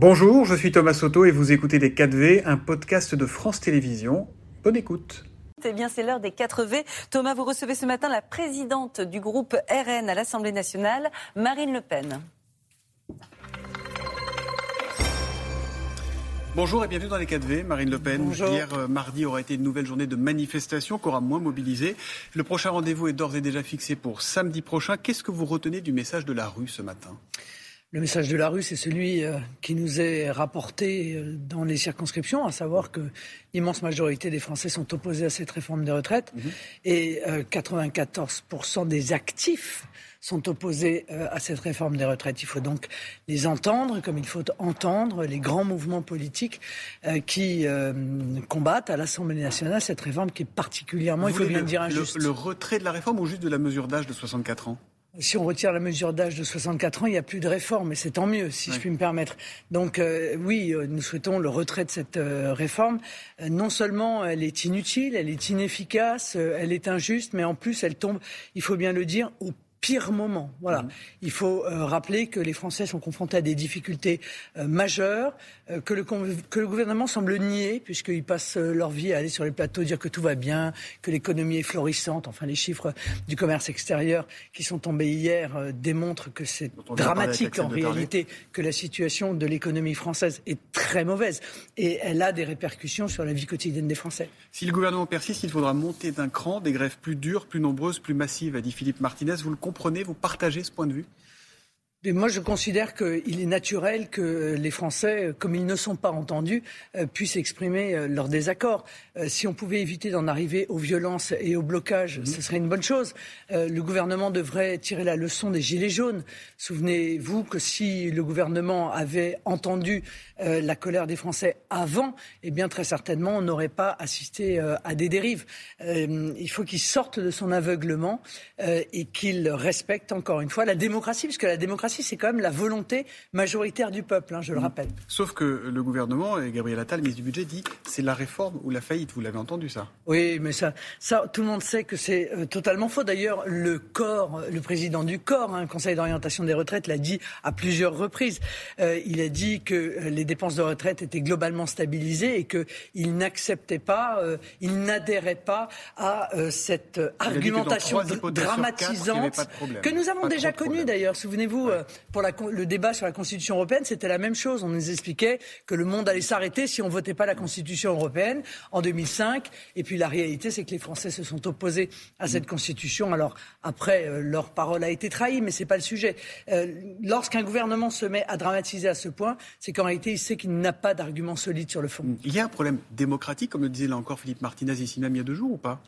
Bonjour, je suis Thomas Soto et vous écoutez Les 4V, un podcast de France Télévisions. Bonne écoute. Eh bien, c'est l'heure des 4V. Thomas, vous recevez ce matin la présidente du groupe RN à l'Assemblée nationale, Marine Le Pen. Bonjour et bienvenue dans les 4V, Marine Le Pen. Hier euh, mardi aura été une nouvelle journée de manifestation qui aura moins mobilisé. Le prochain rendez-vous est d'ores et déjà fixé pour samedi prochain. Qu'est-ce que vous retenez du message de la rue ce matin? Le message de la rue, c'est celui euh, qui nous est rapporté euh, dans les circonscriptions, à savoir que l'immense majorité des Français sont opposés à cette réforme des retraites mhm. et 94% des actifs sont opposés à cette réforme des retraites. Il faut donc les entendre comme il faut entendre les grands mouvements politiques qui combattent à l'Assemblée nationale cette réforme qui est particulièrement, il faut bien dire, injuste. Le, le retrait de la réforme ou juste de la mesure d'âge de 64 ans? Si on retire la mesure d'âge de 64 ans, il n'y a plus de réforme, et c'est tant mieux, si je puis me permettre. Donc euh, oui, euh, nous souhaitons le retrait de cette euh, réforme. non seulement elle est inutile, elle est inefficace, elle est injuste, mais en plus elle tombe, il faut bien le dire, au pire moment. Voilà. Mmh. Il faut euh, rappeler que les Français sont confrontés à des difficultés euh, majeures, euh, que, le, que, le, gouvernement semble nier, puisqu'ils passent leur vie à aller sur les plateaux, dire que tout va bien, que l'économie est florissante. Enfin, les chiffres du commerce extérieur qui sont tombés hier démontrent que c'est dramatique en réalité, que la situation de l'économie française est très mauvaise. Et elle a des répercussions sur la vie quotidienne des Français. Si le gouvernement persiste, il faudra monter d'un cran, des grèves plus dures, plus nombreuses, plus massives, a dit Philippe Martinez. Vous le comprenez, vous partagez ce point de vue moi, je considère qu'il est naturel que les Français, comme ils ne sont pas entendus, euh, puissent exprimer euh, leur désaccord. Euh, si on pouvait éviter d'en arriver aux violences et au blocage, mhm. ce serait une bonne chose. Le gouvernement devrait tirer la leçon des Gilets jaunes. Souvenez-vous que si le gouvernement avait entendu la colère des Français avant, eh bien, très certainement, on n'aurait pas assisté à des dérives. Il faut qu'il sorte de son aveuglement et qu'il respecte encore une fois la démocratie, puisque la démocratie c'est quand même la volonté majoritaire du peuple, hein, je le mm. rappelle. Sauf que le gouvernement, et Gabriel Attal, ministre du Budget, dit c'est la réforme ou la faillite. Vous l'avez entendu ça Oui, mais ça, ça, tout le monde sait que c'est euh, totalement faux. D'ailleurs, le corps, le président du corps, hein, Conseil d'orientation des retraites, l'a dit à plusieurs reprises. Euh, il a dit que euh, les dépenses de retraite étaient globalement stabilisées et qu'il n'acceptait pas, il n'adhérait pas à cette argumentation dramatisante que nous avons déjà connue d'ailleurs. Souvenez-vous, euh, pour le débat sur la Constitution européenne, c'était la même chose. On nous expliquait que le monde allait s'arrêter si on votait pas la Constitution européenne en 2005. Et puis la réalité, c'est que les Français se sont opposés à cette Constitution. Alors après, euh, leur parole a été trahie, mais c'est pas le sujet. Euh, lorsqu'un gouvernement se met à dramatiser à ce point, c'est qu'en réalité, il sait qu'il n'a pas d'argument solide sur le fond. Il y a un problème démocratique, comme le disait là encore Philippe Martinez ici même il y a deux jours ou pas?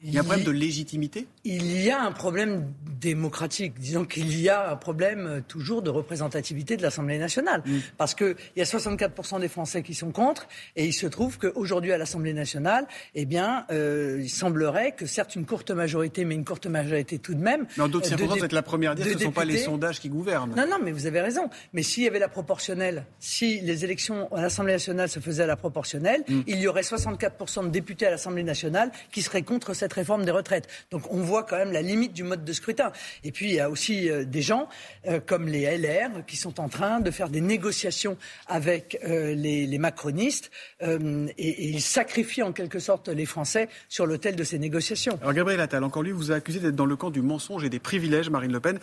Il y a un problème de légitimité? Il y a un problème démocratique. Disons qu'il y a un problème euh, toujours de représentativité de l'Assemblée nationale. Mm. Parce qu'il y a 64% des Français qui sont contre. Et il se trouve qu'aujourd'hui, à l'Assemblée nationale, eh bien, euh, il semblerait que certes une courte majorité, mais une courte majorité tout de même. En d'autres euh, circonstances, vous êtes la première à dire que ce ne sont pas les sondages qui gouvernent. Non, non, mais vous avez raison. Mais s'il y avait la proportionnelle, si les élections à l'Assemblée nationale se faisaient à la proportionnelle, mm. il y aurait 64% de députés à l'Assemblée nationale qui seraient contre cette réforme des retraites. Donc on voit quand même la limite du mode de scrutin. Et puis il y a aussi euh, des gens euh, comme les LR qui sont en train de faire des négociations avec euh, les, macronistes et, ils sacrifient en quelque sorte les Français sur l'autel de ces négociations. Alors Gabriel Attal, encore lui, vous a accusé d'être dans le camp du mensonge et des privilèges, Marine Le Pen.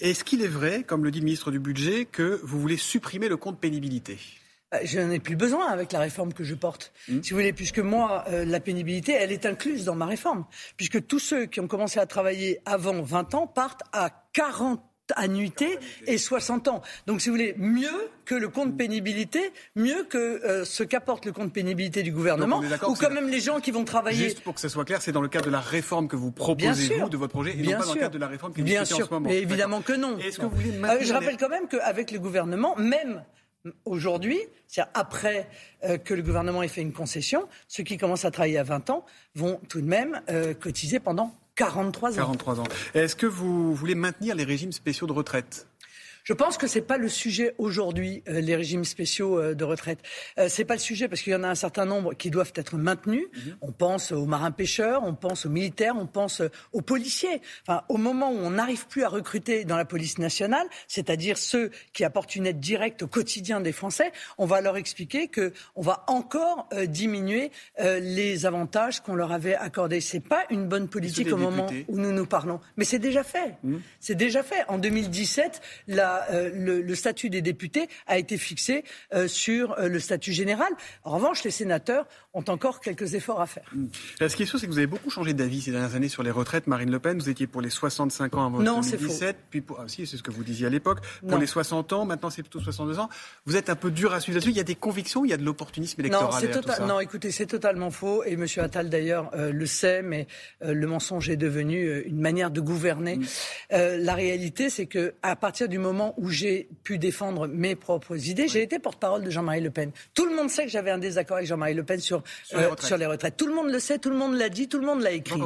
Est-ce qu'il est vrai, comme le dit le ministre du Budget, que vous voulez supprimer le compte pénibilité? Je n'en ai plus besoin avec la réforme que je porte. Hmm. Si vous voulez, puisque moi, euh, la pénibilité, elle est incluse dans ma réforme. Puisque tous ceux qui ont commencé à travailler avant 20 ans partent à 40 annuités et 60 ans. Donc, si vous voulez, mieux que le compte pénibilité, mieux que euh, ce qu'apporte le compte pénibilité du gouvernement, ou quand même les gens qui vont travailler. Juste pour que ce soit clair, c'est dans le cadre de la réforme que vous proposez, vous, de votre projet, et non pas dans le cadre de la réforme qui est Bien sûr. en ce moment. Mais évidemment que non. Que vous euh, je rappelle quand même qu'avec le gouvernement, même aujourd'hui, c'est-à-dire après euh, que le gouvernement ait fait une concession, ceux qui commencent à travailler à 20 ans vont tout de même euh, cotiser pendant 43 ans. 43 ans. Est-ce que vous voulez maintenir les régimes spéciaux de retraite? Je pense que c'est pas le sujet aujourd'hui, euh, les régimes spéciaux euh, de retraite. Euh, c'est pas le sujet parce qu'il y en a un certain nombre qui doivent être maintenus. Mhm. On pense aux marins pêcheurs, on pense aux militaires, on pense aux policiers. Enfin, au moment où on n'arrive plus à recruter dans la police nationale, c'est-à-dire ceux qui apportent une aide directe au quotidien des Français, on va leur expliquer que on va encore diminuer les avantages qu'on leur avait accordés. C'est pas une bonne politique au moment où nous nous parlons. Mais c'est déjà fait. Mhm. C'est déjà fait. En 2017, la, euh, le, statut des députés a été fixé euh, sur euh, le statut général. En revanche, les sénateurs ont encore quelques efforts à faire. Mhm. ce qui est sûr, c'est que vous avez beaucoup changé d'avis ces dernières années sur les retraites. Marine Le Pen, vous étiez pour les 65 ans avant non, 2017, puis pour, ah, si, c'est ce que vous disiez à l'époque, pour les 60 ans, maintenant c'est plutôt 62 ans. Vous êtes un peu dur à suivre là-dessus. Il y a des convictions, il y a de l'opportunisme électoral. Non, tota- non écoutez, c'est totalement faux. Et M. Attal d'ailleurs le sait, mais le mensonge est devenu une manière de gouverner. Mhm. la réalité, c'est que à partir du moment où j'ai pu défendre mes propres idées, j'ai été porte-parole de Jean-Marie Le Pen. Tout le monde sait que j'avais un désaccord avec Jean-Marie Le Pen sur, sur, les euh, les retraites. Tout le monde le sait, tout le monde l'a dit, tout le monde l'a écrit.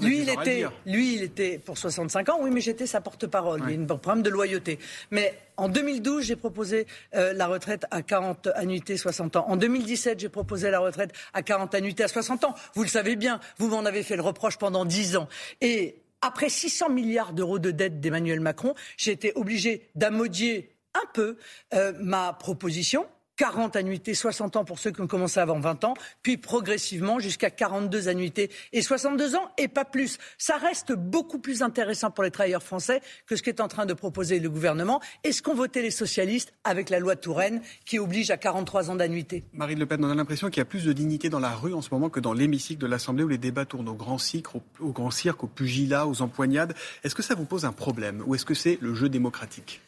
lui, il était, lui, il était pour 65 ans, oui, mais j'étais sa porte-parole. Il y a un problème de loyauté. Mais en 2012, j'ai proposé euh, la retraite à 40 annuités 60 ans. En 2017, j'ai proposé la retraite à 40 annuités à 60 ans. Vous le savez bien, vous m'en avez fait le reproche pendant 10 ans. Et après 600 milliards d'euros de dette d'Emmanuel Macron, j'ai été obligé d'amodier un peu euh, ma proposition 40 annuités, 60 ans pour ceux qui ont commencé avant 20 ans, puis progressivement jusqu'à 42 annuités et 62 ans et pas plus. Ça reste beaucoup plus intéressant pour les travailleurs français que ce qu'est en train de proposer le gouvernement et ce qu'ont voté les socialistes avec la loi Touraine qui oblige à 43 ans d'annuité. Marine Le Pen, on a l'impression qu'il y a plus de dignité dans la rue en ce moment que dans l'hémicycle de l'Assemblée où les débats tournent au grand cirque, au, au grand cirque, au pugilat, aux empoignades. Est-ce que ça vous pose un problème ou est-ce que c'est le jeu démocratique?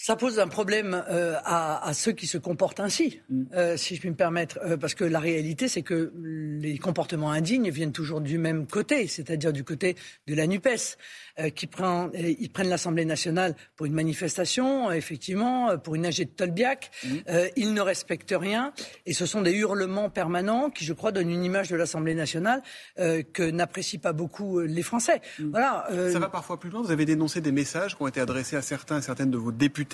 Ça pose un problème euh, à, à, ceux qui se comportent ainsi, mm. euh, si je puis me permettre, euh, parce que la réalité, c'est que les comportements indignes viennent toujours du même côté, c'est-à-dire du côté de la NUPES. Euh, qui prend, ils prennent l'Assemblée nationale pour une manifestation, effectivement, pour une AG de Tolbiac. Mmh. Euh, ils ne respectent rien et ce sont des hurlements permanents qui, je crois, donnent une image de l'Assemblée nationale euh, que n'apprécient pas beaucoup les Français. Mmh. Voilà. Ça va parfois plus loin. Vous avez dénoncé des messages qui ont été adressés à certains et certaines de vos députés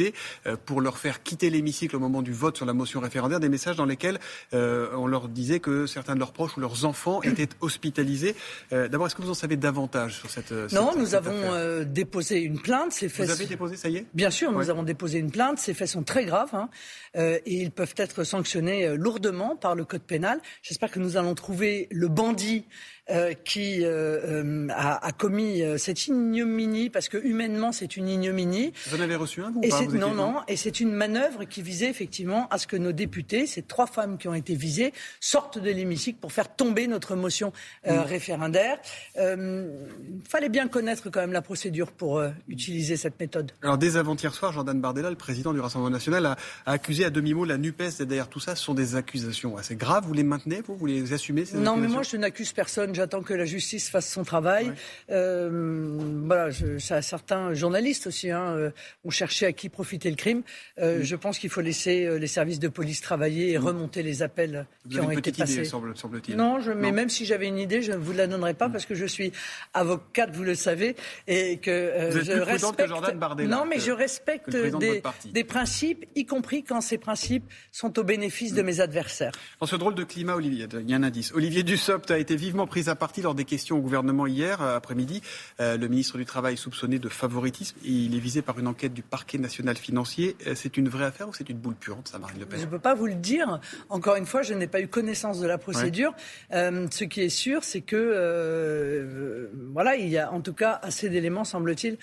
pour leur faire quitter l'hémicycle au moment du vote sur la motion référendaire. Des messages dans lesquels on leur disait que certains de leurs proches ou leurs enfants étaient hospitalisés. D'abord, est-ce que vous en savez davantage sur cette, cette Non, nous avons avons euh, déposé une plainte. Ces faits... Vous avez déposé, ça y est? Bien sûr, nous avons déposé une plainte. Ces faits sont très graves hein, euh, et ils peuvent être sanctionnés euh, lourdement par le code pénal. J'espère que nous allons trouver le bandit euh, qui euh, euh, a, a, commis cette ignominie, parce que humainement c'est une ignominie. Vous en avez reçu un vous et Non, non, et c'est une manœuvre qui visait effectivement à ce que nos députés, ces trois femmes qui ont été visées, sortent de l'hémicycle pour faire tomber notre motion mm. référendaire. Il fallait bien connaître quand même la procédure pour utiliser cette méthode. Alors dès avant-hier soir, Jordan Bardella, le président du Rassemblement national, a, a accusé à demi-mot la NUPES. Et derrière tout ça, ce sont des accusations assez graves. Vous les maintenez, vous, vous les assumez ces Non, mais moi je n'accuse personne j'attends que la justice fasse son travail. Euh, voilà, je, certains journalistes aussi hein, euh, ont cherché à qui profiter le crime. Euh, je pense qu'il faut laisser les services de police travailler et remonter les appels qui ont été passés. semble, t non, je, mais même si j'avais une idée, je ne vous la donnerai pas parce que je suis avocate, vous le savez, et que je respecte. Que Jordan Bardella, non, mais je respecte des, des, principes, y compris quand ces principes sont au bénéfice de mes adversaires. Dans ce drôle de climat, Olivier, il y a un indice. Olivier Dussopt a été vivement pris à partie lors des questions au gouvernement hier euh, après-midi. Euh, le ministre du Travail soupçonné de favoritisme. Il est visé par une enquête du parquet national financier. Euh, c'est une vraie affaire ou c'est une boule puante, ça, Marine Le Pen? Je ne peux pas vous le dire. Encore une fois, je n'ai pas eu connaissance de la procédure. ce qui est sûr, c'est que voilà, il y a en tout cas assez d'éléments, semble-t-il,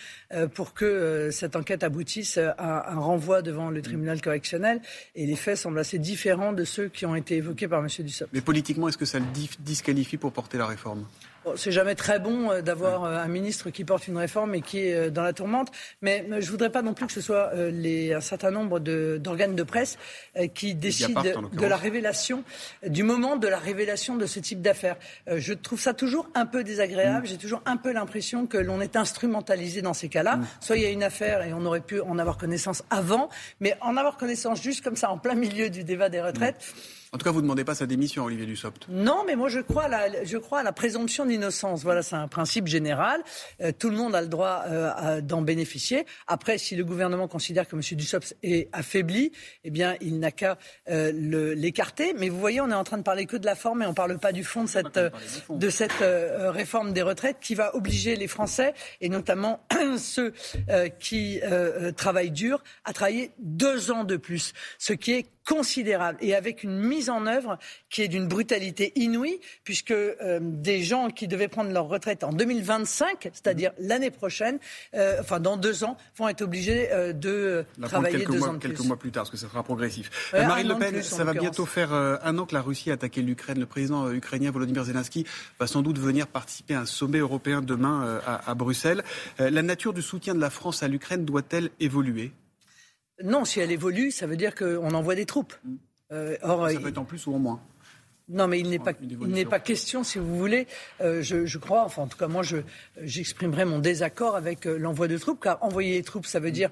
pour que cette enquête aboutisse à un renvoi devant le tribunal correctionnel. Et les faits semblent assez différents de ceux qui ont été évoqués par M. Dussopt. Mais politiquement, est-ce que ça le disqualifie pour porter la réforme? C'est jamais très bon euh, d'avoir euh, un ministre qui porte une réforme et qui est euh, dans la tourmente, mais je ne voudrais pas non plus que ce soit les, un certain nombre d'organes de, presse qui décident de la révélation, du moment de la révélation de ce type d'affaires. Je trouve ça toujours un peu désagréable. Mm. J'ai toujours un peu l'impression que l'on est instrumentalisé dans ces cas-là. Mm. Soit il y a une affaire et on aurait pu en avoir connaissance avant, mais en avoir connaissance juste comme ça en plein milieu du débat des retraites. En tout cas, vous ne demandez pas sa démission, Olivier Dussopt. Non, mais moi je crois à la, je crois à la présomption d'innocence. Voilà, c'est un principe général. Euh, tout le monde a le droit euh, d'en bénéficier. Après, si le gouvernement considère que M. Dussopt est affaibli, eh bien, il n'a qu'à euh, l'écarter. Mais vous voyez, on est en train de parler que de la forme et on ne parle pas du fond de cette, de cette réforme des retraites qui va obliger les Français, et notamment ceux qui travaillent dur, à travailler deux ans de plus, ce qui est considérable et avec une mise en œuvre qui est d'une brutalité inouïe, puisque euh, des gens qui devaient prendre leur retraite en 2025, c'est-à-dire l'année prochaine, euh, enfin dans deux ans, vont être obligés euh, de travailler deux mois, ans de quelques mois plus tard, parce que ça sera progressif. Marine Le Pen, ça va bientôt faire un an que la Russie a attaqué l'Ukraine. Le président ukrainien Volodymyr Zelensky va sans doute venir participer à un sommet européen demain à, à Bruxelles. la nature du soutien de la France à l'Ukraine doit-elle évoluer? Non, si elle évolue, ça veut dire qu'on envoie des troupes. Mm. Euh, or, ça peut être en plus ou en moins. Non, mais il n'est pas, n'est pas question, si vous voulez, euh, je, crois, enfin en tout cas moi, j'exprimerai mon désaccord avec euh, l'envoi de troupes, car envoyer les troupes, ça veut dire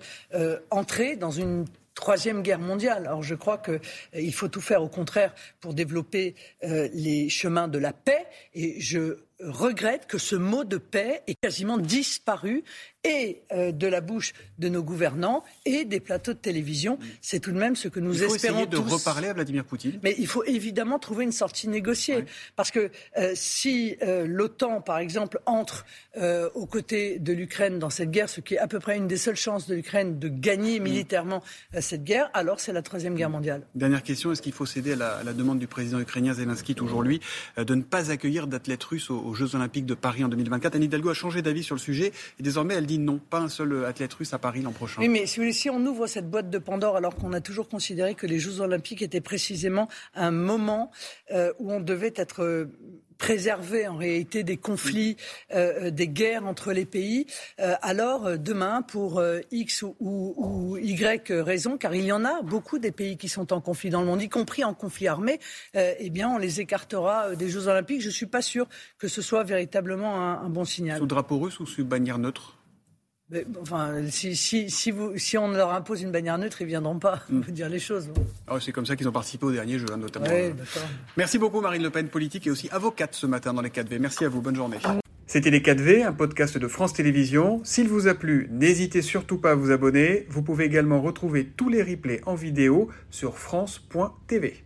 entrer dans une troisième guerre mondiale. Alors je crois qu'il faut tout faire au contraire pour développer les chemins de la paix, et je regrette que ce mot de paix ait quasiment disparu et euh, de la bouche de nos gouvernants et des plateaux de télévision. C'est tout de même ce que nous espérons Il faut essayer de reparler à Vladimir Poutine. Mais il faut évidemment trouver une sortie négociée. Parce que euh, si euh, l'OTAN, par exemple, entre aux côtés de l'Ukraine dans cette guerre, ce qui est à peu près une des seules chances de l'Ukraine de gagner militairement cette guerre, alors c'est la Troisième Guerre mondiale. Dernière question, est-ce qu'il faut céder à la, demande du président ukrainien Zelensky aujourd'hui de ne pas accueillir d'athlètes russes aux, aux Jeux Olympiques de Paris en 2024 Anne Hidalgo a changé d'avis sur le sujet et désormais elle dit non, pas un seul athlète russe à Paris l'an prochain. Oui, mais si on ouvre cette boîte de Pandore alors qu'on a toujours considéré que les Jeux Olympiques étaient précisément un moment euh, où on devait être euh, préservé en réalité des conflits, euh, des guerres entre les pays, alors demain, pour X ou, Y raison, car il y en a beaucoup des pays qui sont en conflit dans le monde, y compris en conflit armé, eh bien on les écartera des Jeux Olympiques. Je ne suis pas sûr que ce soit véritablement un, un bon signal. Sous drapeau russe ou sous bannière neutre? Enfin, si, si, si, vous, si, on leur impose une bannière neutre, ils ne viendront pas vous dire les choses. Ah c'est comme ça qu'ils ont participé au dernier jeu, hein, notamment. Merci beaucoup, Marine Le Pen, politique et aussi avocate ce matin dans les 4V. Merci à vous. Bonne journée. C'était Les 4V, un podcast de France Télévisions. S'il vous a plu, n'hésitez surtout pas à vous abonner. Vous pouvez également retrouver tous les replays en vidéo sur France.tv.